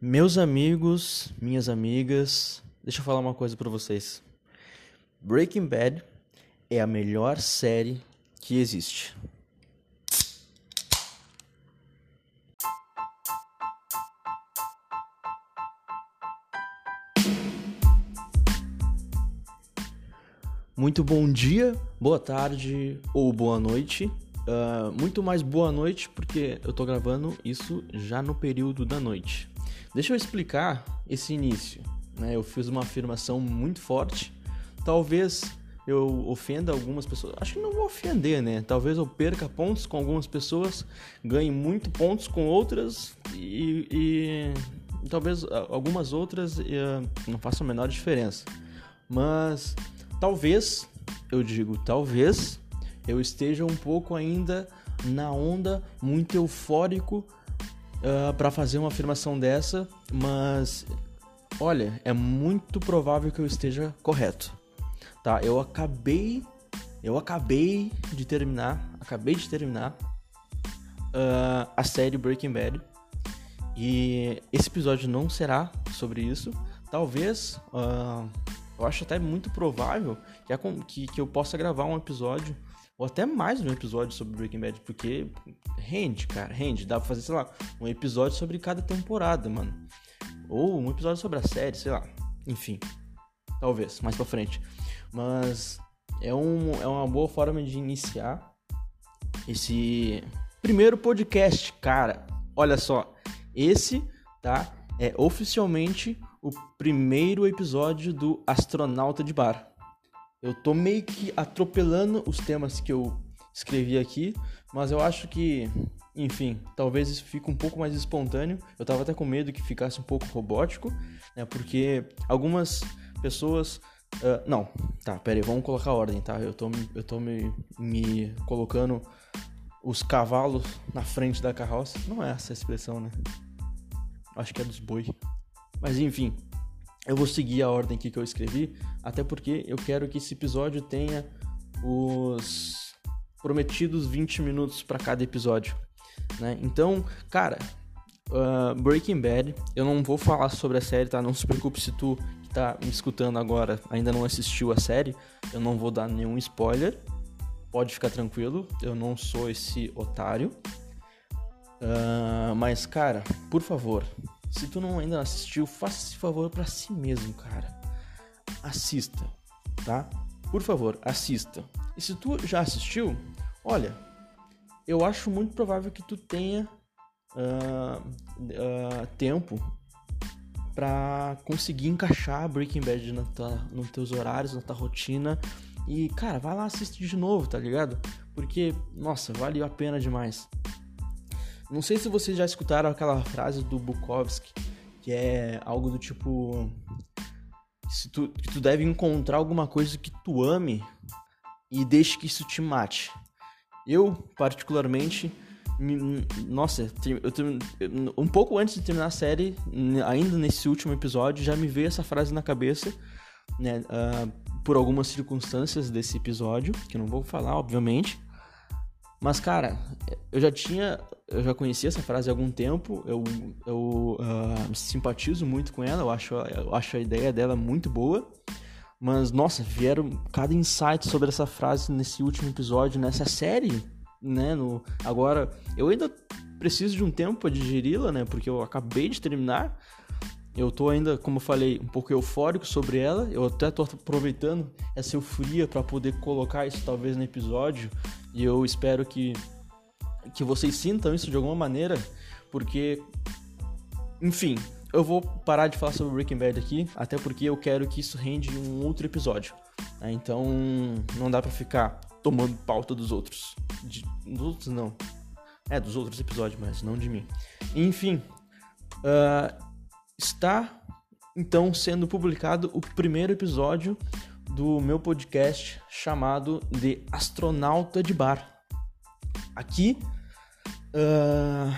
Meus amigos, minhas amigas, deixa eu falar uma coisa para vocês. Breaking Bad é a melhor série que existe. Muito bom dia, boa tarde ou boa noite. Uh, muito mais boa noite porque eu tô gravando isso já no período da noite. Deixa eu explicar esse início. Né? Eu fiz uma afirmação muito forte. Talvez eu ofenda algumas pessoas. Acho que não vou ofender, né? Talvez eu perca pontos com algumas pessoas, ganhe muito pontos com outras e, e talvez algumas outras uh, não façam a menor diferença. Mas talvez, eu digo talvez, eu esteja um pouco ainda na onda muito eufórico uh, ah, para fazer uma afirmação dessa, mas olha, é muito provável que eu esteja correto. Tá? Eu acabei, eu acabei de terminar, acabei de terminar uh, a série Breaking Bad e esse episódio não será sobre isso. Talvez, uh, eu acho até muito provável que, que, que eu possa gravar um episódio ou até mais um episódio sobre Breaking Bad, porque rende, cara, rende. Dá pra fazer, sei lá, um episódio sobre cada temporada, mano. Ou um episódio sobre a série, sei lá. Enfim, talvez, mais pra frente. Mas é, um, é uma boa forma de iniciar esse primeiro podcast, cara. Olha só, esse, tá, é oficialmente o primeiro episódio do Astronauta de Bar. Eu tô meio que atropelando os temas que eu escrevi aqui, mas eu acho que, enfim, talvez isso fique um pouco mais espontâneo. Eu tava até com medo que ficasse um pouco robótico, né? Porque algumas pessoas. Uh, não, tá, pera aí, vamos colocar ordem, tá? Eu tô, eu tô me, me colocando os cavalos na frente da carroça. Não é essa a expressão, né? Acho que é dos boi. Mas enfim, eu vou seguir a ordem aqui que eu escrevi, até porque eu quero que esse episódio tenha os prometidos 20 minutos para cada episódio. Né? Então, cara, uh, Breaking Bad, eu não vou falar sobre a série, tá? Não se preocupe se tu que tá me escutando agora ainda não assistiu a série, eu não vou dar nenhum spoiler. Pode ficar tranquilo, eu não sou esse otário. Uh, mas, cara, por favor, se tu não ainda assistiu, faça esse favor para si mesmo, cara. Assista, tá? Por favor, assista. E se tu já assistiu, olha, eu acho muito provável que tu tenha uh, uh, tempo para conseguir encaixar Breaking Bad na tua, nos teus horários, na tua rotina. E, cara, vai lá assistir de novo, tá ligado? Porque, nossa, valeu a pena demais. Não sei se vocês já escutaram aquela frase do Bukowski, que é algo do tipo. Se tu, que tu deve encontrar alguma coisa que tu ame e deixe que isso te mate. Eu, particularmente, me, nossa, eu, um pouco antes de terminar a série, ainda nesse último episódio, já me veio essa frase na cabeça, né? Uh, por algumas circunstâncias desse episódio, que eu não vou falar, obviamente. Mas, cara, eu já tinha. Eu já conhecia essa frase há algum tempo. Eu, eu uh, simpatizo muito com ela. Eu acho, eu acho a ideia dela muito boa. Mas, nossa, vieram cada insight sobre essa frase nesse último episódio, nessa série, né? No, agora, eu ainda preciso de um tempo para digeri-la, né? Porque eu acabei de terminar. Eu tô ainda, como eu falei, um pouco eufórico sobre ela. Eu até tô aproveitando essa euforia para poder colocar isso talvez no episódio. E eu espero que que vocês sintam isso de alguma maneira, porque enfim, eu vou parar de falar sobre Breaking Bad aqui, até porque eu quero que isso rende um outro episódio. Né? Então, não dá para ficar tomando pauta dos outros. De, dos outros não. É, dos outros episódios, mas não de mim. Enfim, uh, está então sendo publicado o primeiro episódio do meu podcast chamado de Astronauta de Bar. Aqui, uh,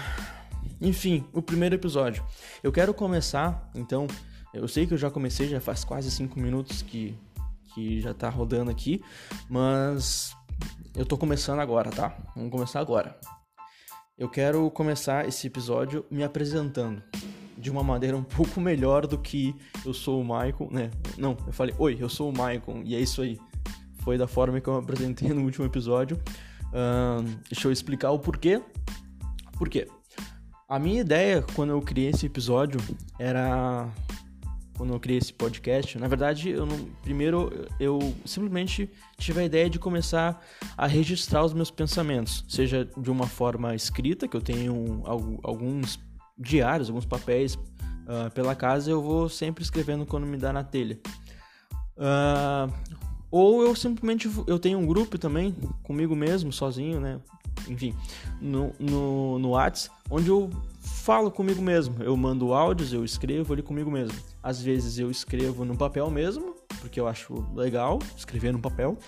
enfim, o primeiro episódio. Eu quero começar, então, eu sei que eu já comecei, já faz quase 5 minutos que, que já tá rodando aqui, mas eu tô começando agora, tá? Vamos começar agora. Eu quero começar esse episódio me apresentando de uma maneira um pouco melhor do que eu sou o Michael, né? Não, eu falei, oi, eu sou o Michael, e é isso aí. Foi da forma que eu apresentei no último episódio. Uh, deixa eu explicar o porquê. Por quê? A minha ideia quando eu criei esse episódio era quando eu criei esse podcast. Na verdade, eu não, primeiro eu simplesmente tive a ideia de começar a registrar os meus pensamentos, seja de uma forma escrita, que eu tenho alguns diários, alguns papéis uh, pela casa, eu vou sempre escrevendo quando me dá na telha. Uh, ou eu simplesmente eu tenho um grupo também comigo mesmo, sozinho, né? Enfim, no, no, no Whats, onde eu falo comigo mesmo. Eu mando áudios, eu escrevo ali comigo mesmo. Às vezes eu escrevo no papel mesmo, porque eu acho legal escrever no papel.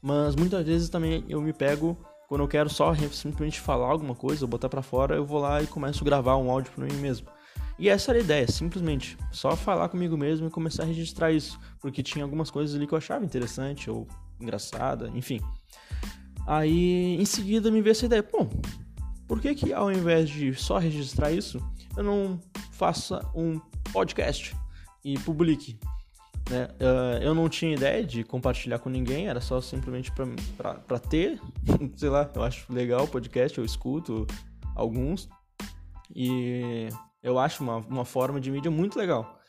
Mas muitas vezes também eu me pego quando eu quero só simplesmente falar alguma coisa, ou botar para fora, eu vou lá e começo a gravar um áudio para mim mesmo. E essa era a ideia, simplesmente, só falar comigo mesmo e começar a registrar isso, porque tinha algumas coisas ali que eu achava interessante ou engraçada, enfim. Aí, em seguida, me veio essa ideia, bom, por que que ao invés de só registrar isso, eu não faça um podcast e publique? Né? Uh, eu não tinha ideia de compartilhar com ninguém, era só simplesmente para ter, sei lá, eu acho legal o podcast, eu escuto alguns e eu acho uma, uma forma de mídia muito legal.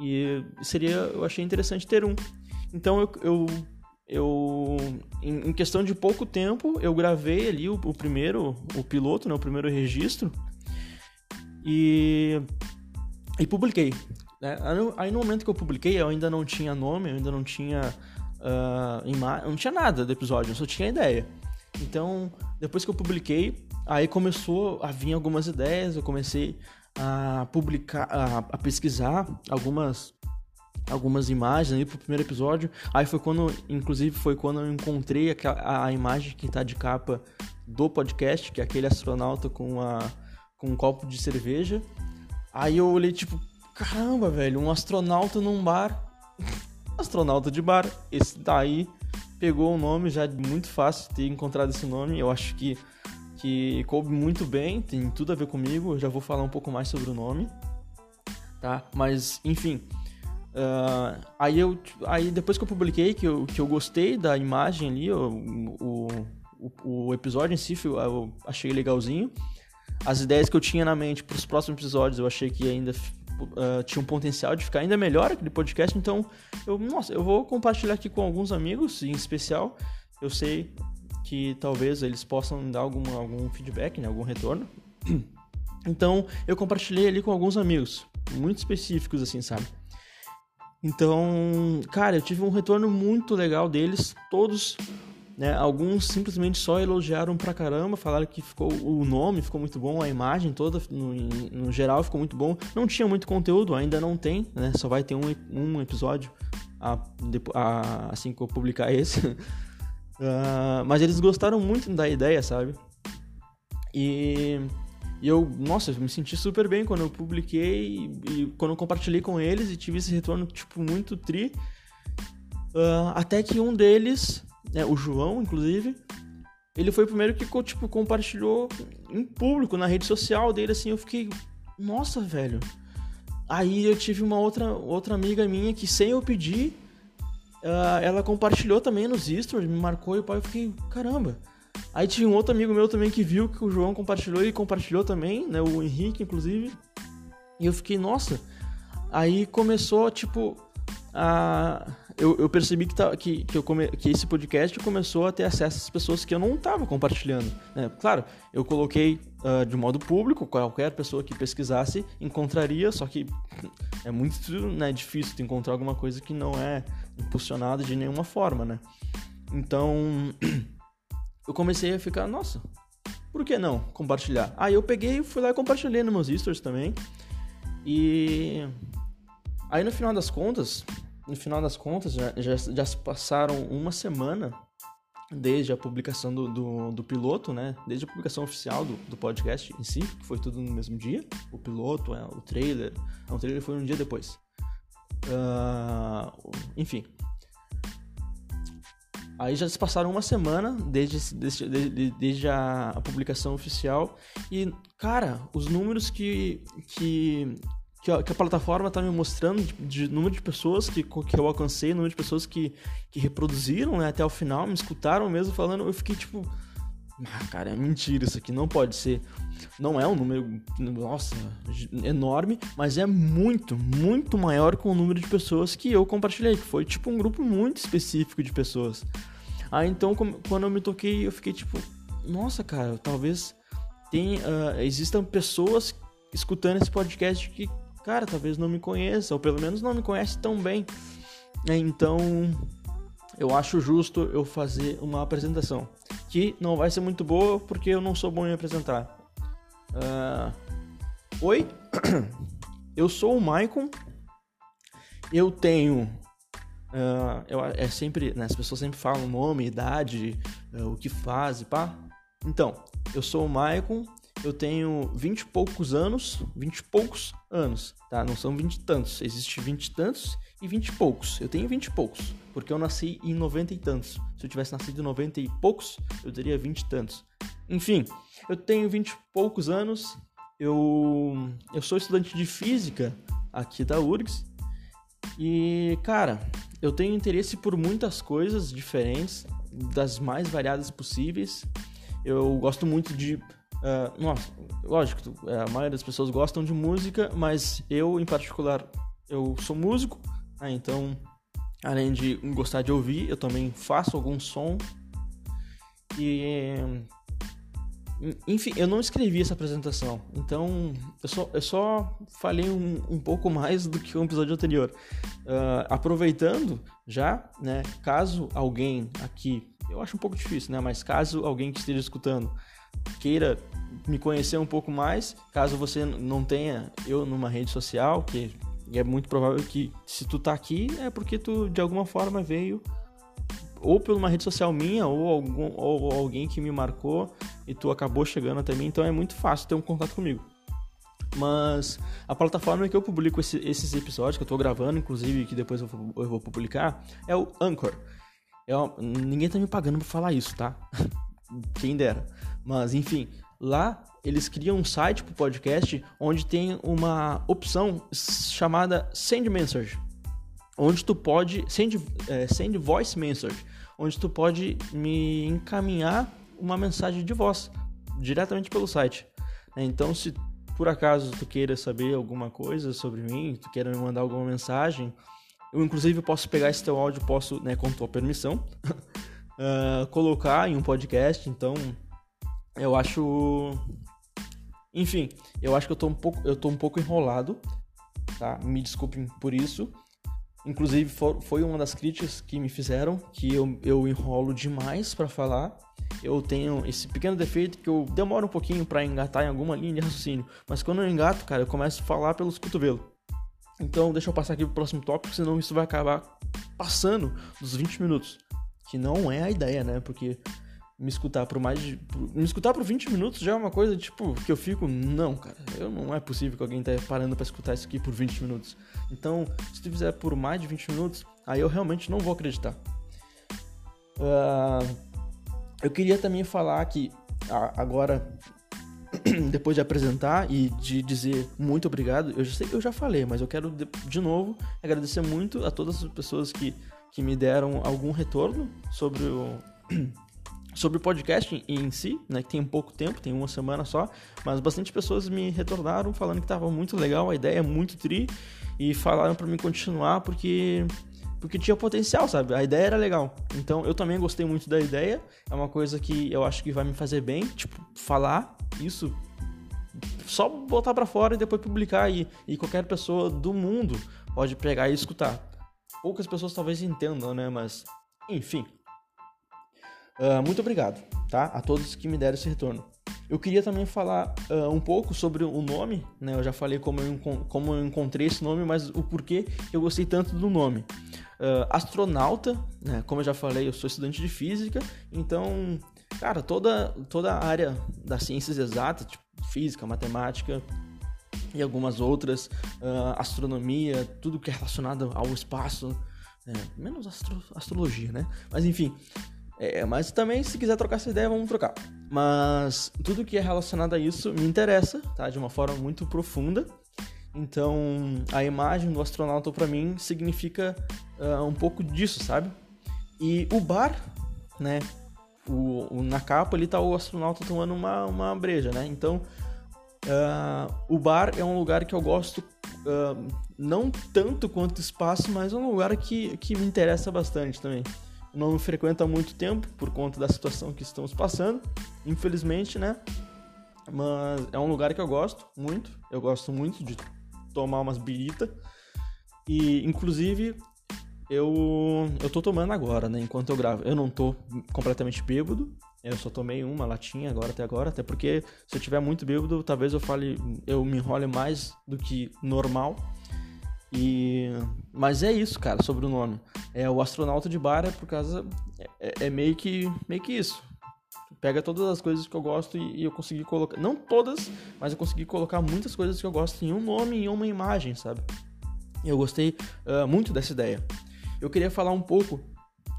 E seria, eu achei interessante ter um. Então eu, eu, eu em, em questão de pouco tempo, eu gravei ali o, o primeiro, o piloto, né, o primeiro registro e, e publiquei. Né? Aí no momento que eu publiquei, eu ainda não tinha nome, eu ainda não tinha uh, ima não tinha nada do episódio, eu só tinha ideia. Então, depois que eu publiquei, aí começou a vir algumas ideias, eu comecei a publicar, a, a pesquisar algumas algumas imagens ali pro primeiro episódio. Aí foi quando, inclusive, foi quando eu encontrei a, a imagem que tá de capa do podcast, que é aquele astronauta com, a, com um copo de cerveja. Aí eu olhei, tipo, Caramba, velho, um astronauta num bar. astronauta de bar. Esse daí pegou o nome, já muito fácil ter encontrado esse nome. Eu acho que, que coube muito bem, tem tudo a ver comigo. Eu já vou falar um pouco mais sobre o nome. Tá? Mas, enfim. Uh, aí eu aí depois que eu publiquei que eu, que eu gostei da imagem ali o, o, o episódio em si eu achei legalzinho as ideias que eu tinha na mente para os próximos episódios eu achei que ainda uh, tinha um potencial de ficar ainda melhor aquele podcast, então eu, nossa, eu vou compartilhar aqui com alguns amigos, em especial, eu sei que talvez eles possam dar algum, algum feedback, né, algum retorno. Então, eu compartilhei ali com alguns amigos, muito específicos assim, sabe? Então, cara, eu tive um retorno muito legal deles, todos né? Alguns simplesmente só elogiaram pra caramba, falaram que ficou o nome ficou muito bom, a imagem toda no, no geral ficou muito bom. Não tinha muito conteúdo, ainda não tem, né? Só vai ter um, um episódio a, a, assim que eu publicar esse. uh, mas eles gostaram muito da ideia, sabe? E, e eu, nossa, eu me senti super bem quando eu publiquei e, e quando eu compartilhei com eles e tive esse retorno, tipo, muito tri. Uh, até que um deles né, o João, inclusive, ele foi o primeiro que, tipo, compartilhou em público, na rede social dele, assim, eu fiquei, nossa, velho. Aí eu tive uma outra, outra amiga minha que, sem eu pedir, uh, ela compartilhou também nos stories, me marcou e eu fiquei, caramba. Aí tinha um outro amigo meu também que viu que o João compartilhou e compartilhou também, né, o Henrique, inclusive. E eu fiquei, nossa. Aí começou, tipo, a eu, eu percebi que, tá, que, que, come, que esse podcast começou a ter acesso às pessoas que eu não estava compartilhando. Né? Claro, eu coloquei uh, de modo público, qualquer pessoa que pesquisasse encontraria, só que é muito né, difícil de encontrar alguma coisa que não é impulsionada de nenhuma forma, né? Então, eu comecei a ficar, nossa, por que não compartilhar? Aí eu peguei, fui lá e compartilhei nos meus stories também. E aí no final das contas, no final das contas, já, já, já se passaram uma semana desde a publicação do, do, do, piloto, né? Desde a publicação oficial do, do podcast em si, que foi tudo no mesmo dia. O piloto, é, o trailer. Não, o trailer foi um dia depois. Uh, enfim. Aí já se passaram uma semana desde, desde, desde, desde a, a, publicação oficial e, cara, os números que, que, que, a, que a plataforma está me mostrando de, de, número de pessoas que, que eu alcancei, número de pessoas que, que reproduziram né, até o final, me escutaram mesmo falando, eu fiquei tipo, ah, cara, é mentira isso aqui, não pode ser. Não é um número, nossa, enorme, mas é muito, muito maior com o número de pessoas que eu compartilhei, que foi tipo um grupo muito específico de pessoas. Aí então, quando eu me toquei, eu fiquei tipo, nossa, cara, talvez tem, uh, existam pessoas escutando esse podcast que, cara, talvez não me conheça, ou pelo menos não me conhece tão bem. Então, eu acho justo eu fazer uma apresentação que não vai ser muito boa porque eu não sou bom em apresentar. Uh, Oi, eu sou o Maicon. Eu tenho. Uh, eu, é sempre. Né, as pessoas sempre falam nome, idade, uh, o que faz pá. Então, eu sou o Maicon. Eu tenho 20 e poucos anos. 20 e poucos anos, tá? Não são 20 e tantos. Existe 20 e tantos e 20 e poucos. Eu tenho 20 e poucos, porque eu nasci em 90 e tantos. Se eu tivesse nascido em 90 e poucos, eu teria 20 e tantos. Enfim, eu tenho 20 e poucos anos. Eu, eu sou estudante de física aqui da URGS. E, cara, eu tenho interesse por muitas coisas diferentes, das mais variadas possíveis. Eu gosto muito de Uh, nossa, lógico, a maioria das pessoas gostam de música, mas eu, em particular, eu sou músico, né? então, além de gostar de ouvir, eu também faço algum som. E. Enfim, eu não escrevi essa apresentação, então eu só, eu só falei um, um pouco mais do que o episódio anterior. Uh, aproveitando já, né, caso alguém aqui, eu acho um pouco difícil, né, mas caso alguém que esteja escutando queira me conhecer um pouco mais, caso você não tenha eu numa rede social, que é muito provável que se tu tá aqui é porque tu de alguma forma veio ou por uma rede social minha ou, algum, ou alguém que me marcou e tu acabou chegando até mim, então é muito fácil ter um contato comigo. Mas a plataforma que eu publico esse, esses episódios, que eu tô gravando, inclusive, que depois eu vou, eu vou publicar, é o Anchor. É, ninguém tá me pagando pra falar isso, tá? Quem dera. Mas enfim, lá eles criam um site para o podcast onde tem uma opção chamada Send Message, onde tu pode send, é, send voice message, onde tu pode me encaminhar uma mensagem de voz diretamente pelo site. Então, se por acaso tu queira saber alguma coisa sobre mim, tu queira me mandar alguma mensagem, eu inclusive posso pegar esse teu áudio, posso, né, com tua permissão, uh, colocar em um podcast. Então, eu acho. Enfim, eu acho que eu tô um pouco, eu tô um pouco enrolado, tá? Me desculpem por isso. Inclusive, foi uma das críticas que me fizeram, que eu, eu enrolo demais para falar. Eu tenho esse pequeno defeito que eu demoro um pouquinho para engatar em alguma linha de raciocínio. Mas quando eu engato, cara, eu começo a falar pelos cotovelos. Então, deixa eu passar aqui pro próximo tópico, senão isso vai acabar passando dos 20 minutos. Que não é a ideia, né? Porque me escutar por mais de. me escutar por 20 minutos já é uma coisa, tipo, que eu fico. Não, cara, eu não é possível que alguém tá parando para escutar isso aqui por 20 minutos. Então, se tu fizer por mais de 20 minutos, aí eu realmente não vou acreditar. Uh, eu queria também falar que agora, depois de apresentar e de dizer muito obrigado, eu já sei eu já falei, mas eu quero de, de novo agradecer muito a todas as pessoas que, que me deram algum retorno sobre o sobre o podcast em si, né, que tem pouco tempo, tem uma semana só, mas bastante pessoas me retornaram falando que estava muito legal, a ideia é muito tri e falaram para mim continuar porque porque tinha potencial, sabe? A ideia era legal. Então eu também gostei muito da ideia. É uma coisa que eu acho que vai me fazer bem, tipo, falar isso só botar para fora e depois publicar e, e qualquer pessoa do mundo pode pegar e escutar. Poucas pessoas talvez entendam, né? Mas enfim, Uh, muito obrigado, tá? A todos que me deram esse retorno. Eu queria também falar uh, um pouco sobre o nome, né? Eu já falei como eu, como eu encontrei esse nome, mas o porquê eu gostei tanto do nome. Uh, astronauta, né? Como eu já falei, eu sou estudante de física, então, cara, toda, toda a área das ciências exatas, tipo física, matemática e algumas outras, astronomia, tudo que é relacionado ao espaço, É, menos astro, astrologia, né? Mas enfim. É, mas também, se quiser trocar essa ideia, vamos trocar. Mas tudo que é relacionado a isso me interessa, tá? De uma forma muito profunda. Então, a imagem do astronauta para mim significa uh, um pouco disso, sabe? E o bar, né? O, o, na capa ali tá o astronauta tomando uma, uma breja, né? Então, uh, o bar é um lugar que eu gosto uh, não tanto quanto espaço, mas é um lugar que, que me interessa bastante também. Não frequento há muito tempo por conta da situação que estamos passando, infelizmente, né? Mas é um lugar que eu gosto muito. Eu gosto muito de tomar umas birita. E, inclusive, eu, eu tô tomando agora, né? Enquanto eu gravo. Eu não tô completamente bêbado. Eu só tomei uma latinha agora até agora. Até porque se eu tiver muito bêbado, talvez eu fale. Eu me enrole mais do que normal. E. Mas é isso, cara, sobre o nome. É o astronauta de bar é por causa. É, é meio que. meio que isso pega todas as coisas que eu gosto e, e, eu consegui colocar. Não todas, mas eu consegui colocar muitas coisas que eu gosto em um nome e uma imagem, sabe? Eu gostei uh, muito dessa ideia. Eu queria falar um pouco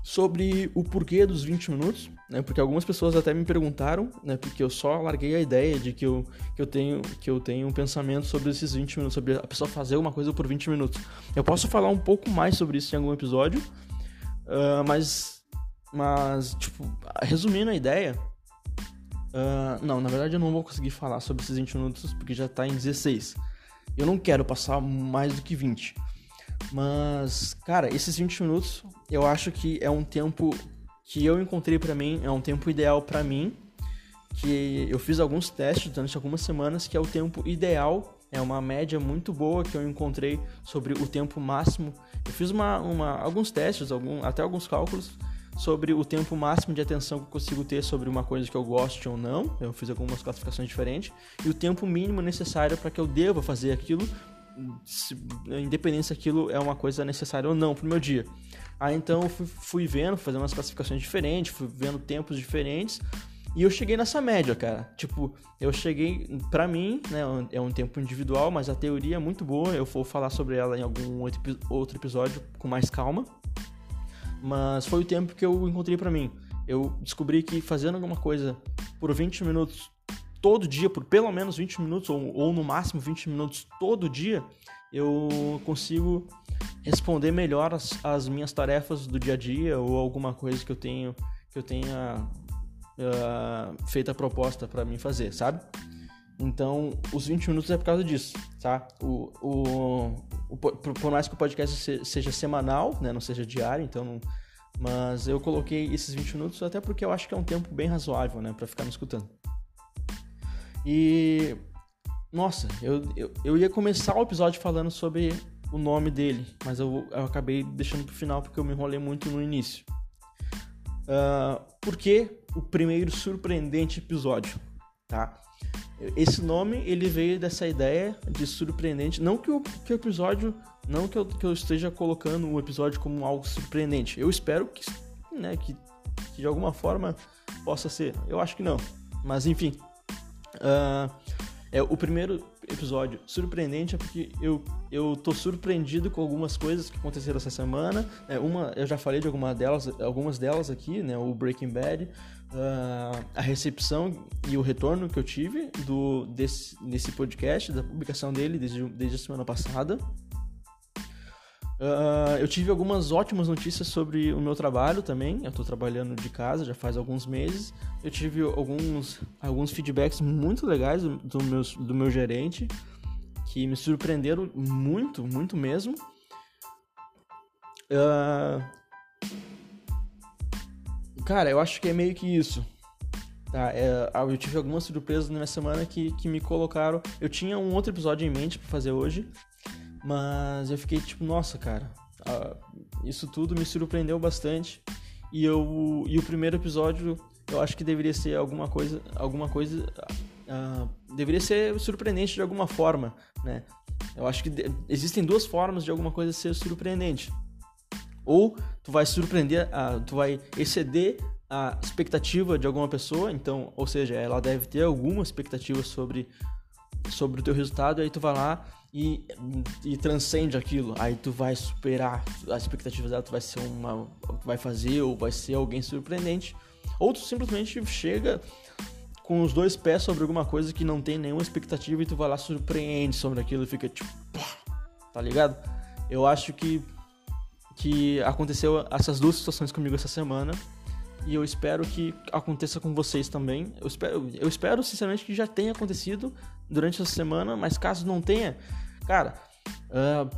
sobre o porquê dos 20 minutos, né? Porque algumas pessoas até me perguntaram, né? Porque eu só larguei a ideia de que eu, que eu tenho que eu tenho um pensamento sobre esses 20 minutos, sobre a pessoa fazer uma coisa por 20 minutos. Eu posso falar um pouco mais sobre isso em algum episódio, uh, mas mas tipo, resumindo a ideia, Uh, não, na verdade eu não vou conseguir falar sobre esses 20 minutos porque já tá em 16. Eu não quero passar mais do que 20. Mas, cara, esses 20 minutos eu acho que é um tempo que eu encontrei para mim, é um tempo ideal para mim. Que eu fiz alguns testes durante algumas semanas, que é o tempo ideal, é uma média muito boa que eu encontrei sobre o tempo máximo. Eu fiz uma, uma alguns testes, algum, até alguns cálculos sobre o tempo máximo de atenção que eu consigo ter sobre uma coisa que eu goste ou não. Eu fiz algumas classificações diferentes. E o tempo mínimo necessário para que eu deva fazer aquilo, independente se aquilo é uma coisa necessária ou não para o meu dia. Aí então fui, fui vendo, fazendo umas classificações diferentes, fui vendo tempos diferentes. E eu cheguei nessa média, cara. Tipo, eu cheguei, para mim, né, é um tempo individual, mas a teoria é muito boa. Eu vou falar sobre ela em algum outro episódio com mais calma mas foi o tempo que eu encontrei para mim. Eu descobri que fazendo alguma coisa por 20 minutos todo dia, por pelo menos 20 minutos, ou, ou no máximo 20 minutos todo dia, eu consigo responder melhor as, as, minhas tarefas do dia a dia ou alguma coisa que eu tenho que eu tenha uh, feito a proposta para mim fazer, sabe? Então, os 20 minutos é por causa disso, tá? O, o, o, por mais que o podcast seja semanal, né, não seja diário, então não, mas eu coloquei esses 20 minutos até porque eu acho que é um tempo bem razoável, né, para ficar me escutando. E nossa, eu, eu, eu, ia começar o episódio falando sobre o nome dele, mas eu, eu acabei deixando pro final porque eu me enrolei muito no início. Uh, por que o primeiro surpreendente episódio, tá? Esse nome ele veio dessa ideia de surpreendente. Não que o, que o episódio. Não que eu, que eu esteja colocando o episódio como algo surpreendente. Eu espero que, né, que, que de alguma forma possa ser. Eu acho que não. Mas enfim. Uh, é, o primeiro episódio surpreendente é porque eu, eu tô surpreendido com algumas coisas que aconteceram essa semana. É, uma, eu já falei de alguma delas, algumas delas aqui, né? O Breaking Bad, uh, a recepção e o retorno que eu tive do, desse, desse podcast, da publicação dele desde, desde a semana passada. Uh, eu tive algumas ótimas notícias sobre o meu trabalho também. Eu estou trabalhando de casa já faz alguns meses. Eu tive alguns, alguns feedbacks muito legais do, do, meu, do meu gerente que me surpreenderam muito, muito mesmo. Uh, cara, eu acho que é meio que isso. Tá, é, eu tive algumas surpresas na minha semana que, que me colocaram. Eu tinha um outro episódio em mente para fazer hoje, mas eu fiquei tipo, nossa, cara, isso tudo me surpreendeu bastante. E, eu, e o primeiro episódio eu acho que deveria ser alguma coisa, alguma coisa, uh, deveria ser surpreendente de alguma forma, né? Eu acho que existem duas formas de alguma coisa ser surpreendente. Ou tu vai surpreender, uh, tu vai exceder a expectativa de alguma pessoa, então, ou seja, ela deve ter alguma expectativa sobre sobre o teu resultado, aí tu vai lá e, e transcende aquilo. Aí tu vai superar as expectativas dela, tu vai ser uma. Vai fazer ou vai ser alguém surpreendente. Ou tu simplesmente chega com os dois pés sobre alguma coisa que não tem nenhuma expectativa e tu vai lá surpreende sobre aquilo e fica tipo. Tá ligado? Eu acho que. Que aconteceu essas duas situações comigo essa semana e eu espero que aconteça com vocês também. Eu espero, eu espero sinceramente que já tenha acontecido durante essa semana, mas caso não tenha, cara, uh,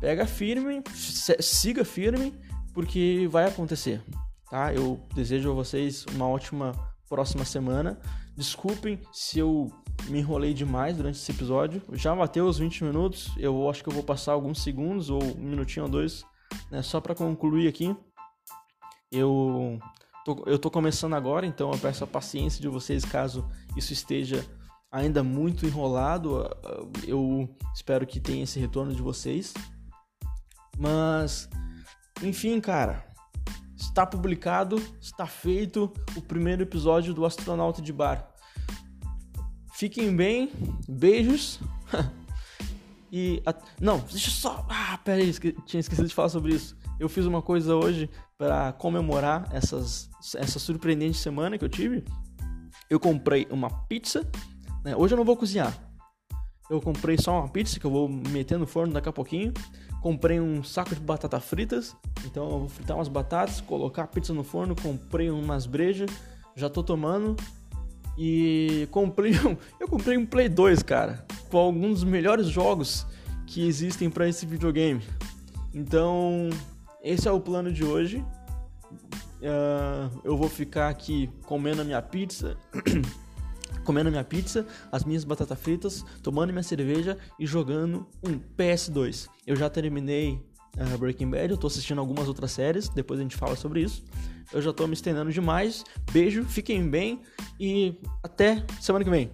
pega firme, siga firme, porque vai acontecer, tá? Eu desejo a vocês uma ótima próxima semana. Desculpem se eu me enrolei demais durante esse episódio. Já bateu os 20 minutos, eu acho que eu vou passar alguns segundos ou um minutinho ou dois, né, só para concluir aqui. Eu tô, eu tô começando agora, então eu peço a paciência de vocês caso isso esteja ainda muito enrolado. Eu espero que tenha esse retorno de vocês. Mas, enfim, cara, está publicado, está feito o primeiro episódio do Astronauta de Bar. Fiquem bem, beijos. e. Não, deixa só. Ah, pera aí, esque... tinha esquecido de falar sobre isso. Eu fiz uma coisa hoje para comemorar essas, essa surpreendente semana que eu tive. Eu comprei uma pizza. Né? Hoje eu não vou cozinhar. Eu comprei só uma pizza que eu vou meter no forno daqui a pouquinho. Comprei um saco de batata fritas. Então eu vou fritar umas batatas, colocar a pizza no forno. Comprei umas brejas. Já tô tomando. E comprei um, eu comprei um Play 2, cara, com alguns dos melhores jogos que existem para esse videogame. Então, esse é o plano de hoje. Uh, eu vou ficar aqui comendo a minha pizza, comendo a minha pizza, as minhas batatas fritas, tomando minha cerveja e jogando um PS2. Eu já terminei uh, Breaking Bad, eu tô assistindo algumas outras séries, depois a gente fala sobre isso. Eu já tô me estendendo demais. Beijo, fiquem bem e até semana que vem.